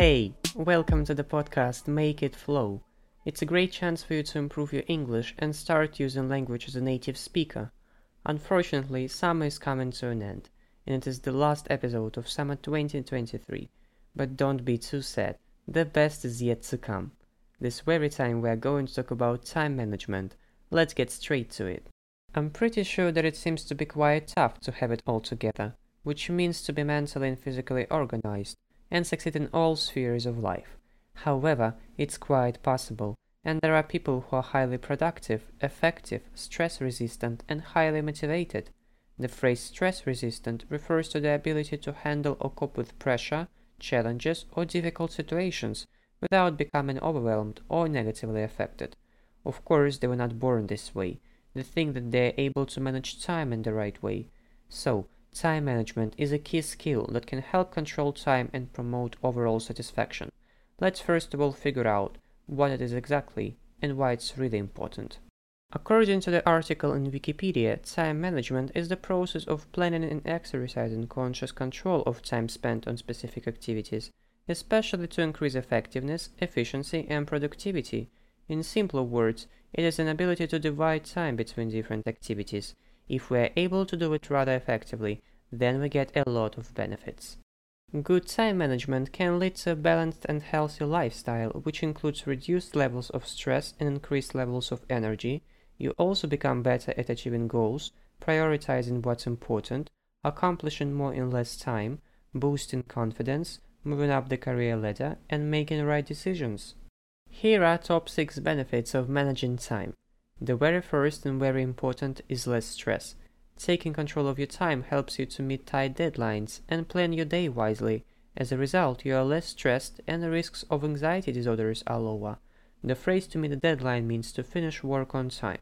Hey, welcome to the podcast Make It Flow. It's a great chance for you to improve your English and start using language as a native speaker. Unfortunately, summer is coming to an end, and it is the last episode of summer 2023. But don't be too sad, the best is yet to come. This very time we are going to talk about time management. Let's get straight to it. I'm pretty sure that it seems to be quite tough to have it all together, which means to be mentally and physically organized and succeed in all spheres of life. However, it's quite possible, and there are people who are highly productive, effective, stress resistant, and highly motivated. The phrase stress resistant refers to the ability to handle or cope with pressure, challenges, or difficult situations without becoming overwhelmed or negatively affected. Of course, they were not born this way. They think that they are able to manage time in the right way. So, Time management is a key skill that can help control time and promote overall satisfaction. Let's first of all figure out what it is exactly and why it's really important. According to the article in Wikipedia, time management is the process of planning and exercising conscious control of time spent on specific activities, especially to increase effectiveness, efficiency, and productivity. In simpler words, it is an ability to divide time between different activities if we are able to do it rather effectively, then we get a lot of benefits. Good time management can lead to a balanced and healthy lifestyle, which includes reduced levels of stress and increased levels of energy. You also become better at achieving goals, prioritizing what's important, accomplishing more in less time, boosting confidence, moving up the career ladder, and making right decisions. Here are top 6 benefits of managing time. The very first and very important is less stress. Taking control of your time helps you to meet tight deadlines and plan your day wisely. As a result, you are less stressed and the risks of anxiety disorders are lower. The phrase to meet a deadline means to finish work on time.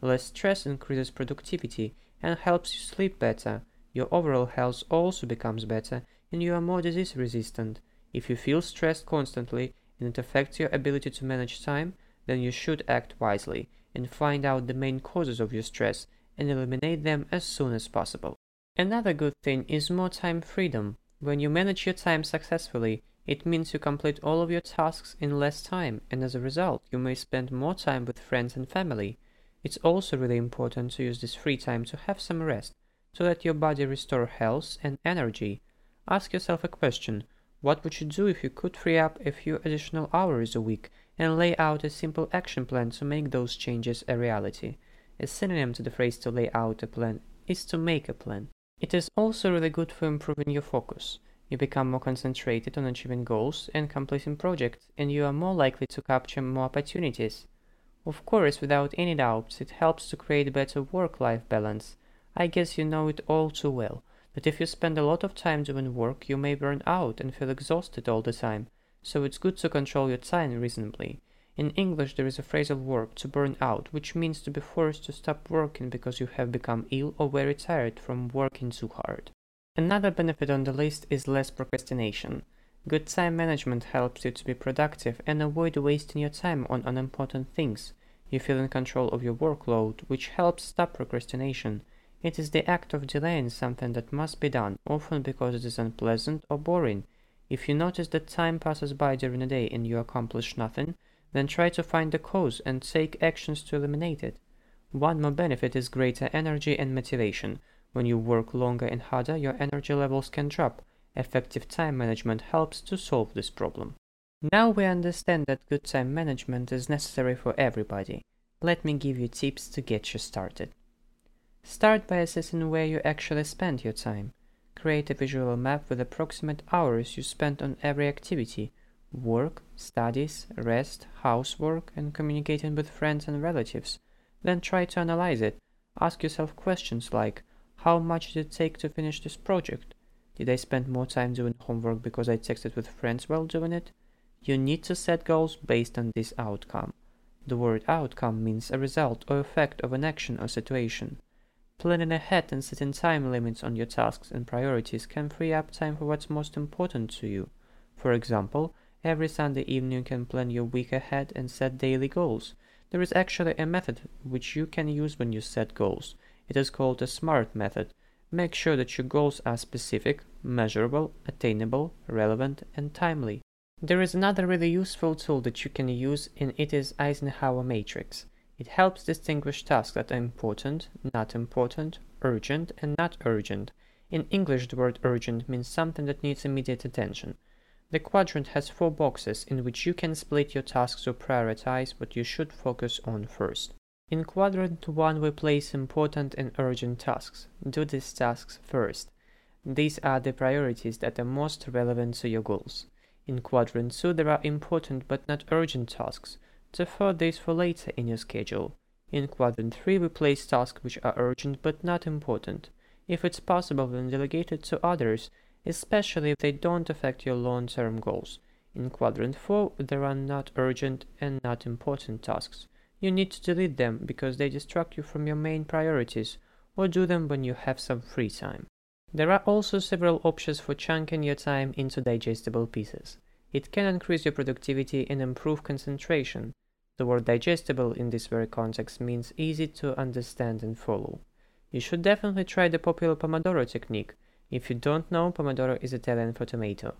Less stress increases productivity and helps you sleep better. Your overall health also becomes better and you are more disease resistant. If you feel stressed constantly and it affects your ability to manage time, then you should act wisely and find out the main causes of your stress and eliminate them as soon as possible. Another good thing is more time freedom. When you manage your time successfully, it means you complete all of your tasks in less time, and as a result, you may spend more time with friends and family. It's also really important to use this free time to have some rest, to let your body restore health and energy. Ask yourself a question What would you do if you could free up a few additional hours a week and lay out a simple action plan to make those changes a reality. A synonym to the phrase to lay out a plan is to make a plan. It is also really good for improving your focus. You become more concentrated on achieving goals and completing projects, and you are more likely to capture more opportunities. Of course, without any doubts, it helps to create better work life balance. I guess you know it all too well that if you spend a lot of time doing work, you may burn out and feel exhausted all the time so it's good to control your time reasonably. In English, there is a phrasal verb to burn out, which means to be forced to stop working because you have become ill or very tired from working too hard. Another benefit on the list is less procrastination. Good time management helps you to be productive and avoid wasting your time on unimportant things. You feel in control of your workload, which helps stop procrastination. It is the act of delaying something that must be done, often because it is unpleasant or boring. If you notice that time passes by during the day and you accomplish nothing, then try to find the cause and take actions to eliminate it. One more benefit is greater energy and motivation. When you work longer and harder, your energy levels can drop. Effective time management helps to solve this problem. Now we understand that good time management is necessary for everybody. Let me give you tips to get you started. Start by assessing where you actually spend your time. Create a visual map with approximate hours you spend on every activity work, studies, rest, housework, and communicating with friends and relatives. Then try to analyze it. Ask yourself questions like How much did it take to finish this project? Did I spend more time doing homework because I texted with friends while doing it? You need to set goals based on this outcome. The word outcome means a result or effect of an action or situation. Planning ahead and setting time limits on your tasks and priorities can free up time for what's most important to you. For example, every Sunday evening you can plan your week ahead and set daily goals. There is actually a method which you can use when you set goals. It is called the SMART method. Make sure that your goals are specific, measurable, attainable, relevant, and timely. There is another really useful tool that you can use and it is Eisenhower matrix. It helps distinguish tasks that are important, not important, urgent, and not urgent. In English, the word urgent means something that needs immediate attention. The quadrant has four boxes in which you can split your tasks or prioritize what you should focus on first. In quadrant 1 we place important and urgent tasks. Do these tasks first. These are the priorities that are most relevant to your goals. In quadrant 2 there are important but not urgent tasks. Defer these for later in your schedule. In quadrant 3 we place tasks which are urgent but not important. If it's possible then delegate it to others, especially if they don't affect your long-term goals. In quadrant 4 there are not urgent and not important tasks. You need to delete them because they distract you from your main priorities, or do them when you have some free time. There are also several options for chunking your time into digestible pieces. It can increase your productivity and improve concentration. The word digestible in this very context means easy to understand and follow. You should definitely try the popular Pomodoro technique. If you don't know, Pomodoro is Italian for tomato.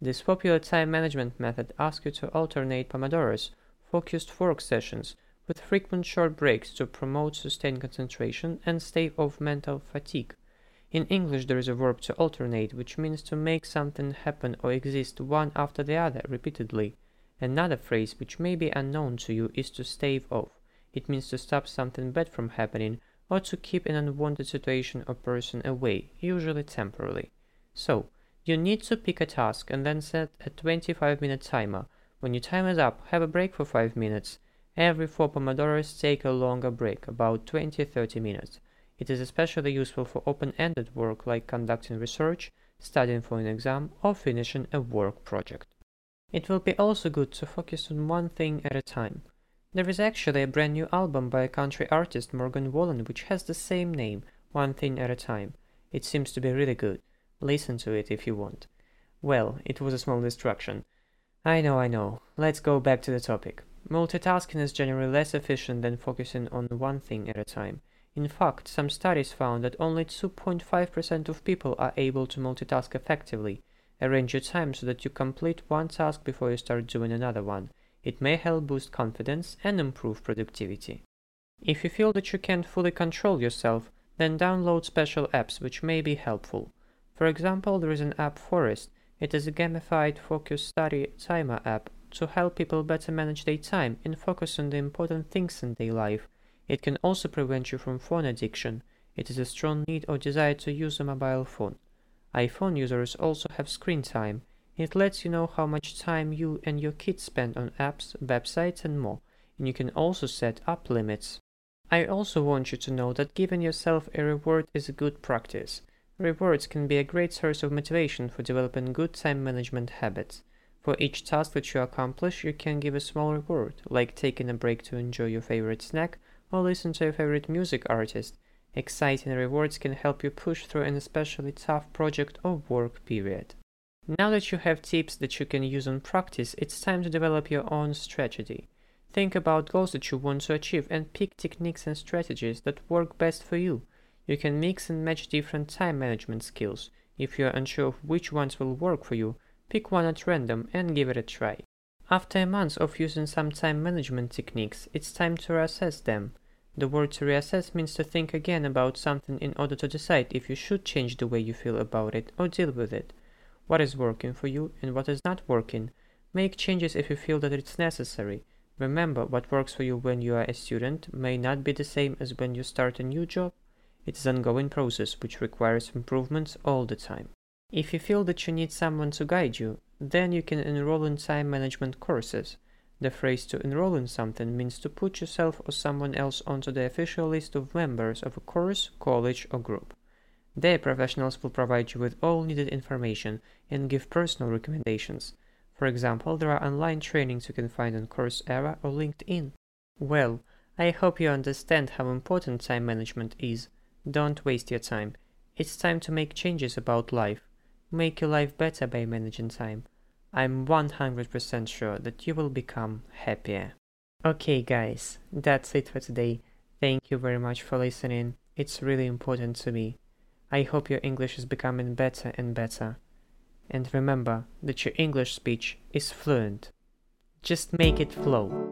This popular time management method asks you to alternate Pomodoros, focused work sessions, with frequent short breaks to promote sustained concentration and stave off mental fatigue. In English, there is a verb to alternate, which means to make something happen or exist one after the other repeatedly. Another phrase, which may be unknown to you, is to stave off. It means to stop something bad from happening or to keep an unwanted situation or person away, usually temporarily. So, you need to pick a task and then set a 25 minute timer. When your time is up, have a break for 5 minutes. Every 4 Pomodoros take a longer break, about 20-30 minutes. It is especially useful for open-ended work like conducting research, studying for an exam, or finishing a work project. It will be also good to focus on one thing at a time. There is actually a brand new album by a country artist Morgan Wallen which has the same name, One Thing at a Time. It seems to be really good. Listen to it if you want. Well, it was a small distraction. I know, I know. Let's go back to the topic. Multitasking is generally less efficient than focusing on one thing at a time. In fact, some studies found that only 2.5% of people are able to multitask effectively. Arrange your time so that you complete one task before you start doing another one. It may help boost confidence and improve productivity. If you feel that you can't fully control yourself, then download special apps which may be helpful. For example, there is an app Forest. It is a gamified focus study timer app to help people better manage their time and focus on the important things in their life it can also prevent you from phone addiction. It is a strong need or desire to use a mobile phone. iPhone users also have screen time. It lets you know how much time you and your kids spend on apps, websites and more, and you can also set up limits. I also want you to know that giving yourself a reward is a good practice. Rewards can be a great source of motivation for developing good time management habits. For each task that you accomplish, you can give a small reward, like taking a break to enjoy your favorite snack or listen to your favorite music artist. Exciting rewards can help you push through an especially tough project or work period. Now that you have tips that you can use in practice, it's time to develop your own strategy. Think about goals that you want to achieve and pick techniques and strategies that work best for you. You can mix and match different time management skills. If you are unsure of which ones will work for you, pick one at random and give it a try. After a month of using some time management techniques, it's time to reassess them. The word to reassess means to think again about something in order to decide if you should change the way you feel about it or deal with it. What is working for you and what is not working. Make changes if you feel that it's necessary. Remember, what works for you when you are a student may not be the same as when you start a new job. It is an ongoing process which requires improvements all the time. If you feel that you need someone to guide you, then you can enroll in time management courses. The phrase to enroll in something means to put yourself or someone else onto the official list of members of a course, college, or group. Their professionals will provide you with all needed information and give personal recommendations. For example, there are online trainings you can find on Coursera or LinkedIn. Well, I hope you understand how important time management is. Don't waste your time. It's time to make changes about life make your life better by managing time. I'm 100% sure that you will become happier. Okay, guys, that's it for today. Thank you very much for listening. It's really important to me. I hope your English is becoming better and better. and remember that your English speech is fluent. Just make it flow.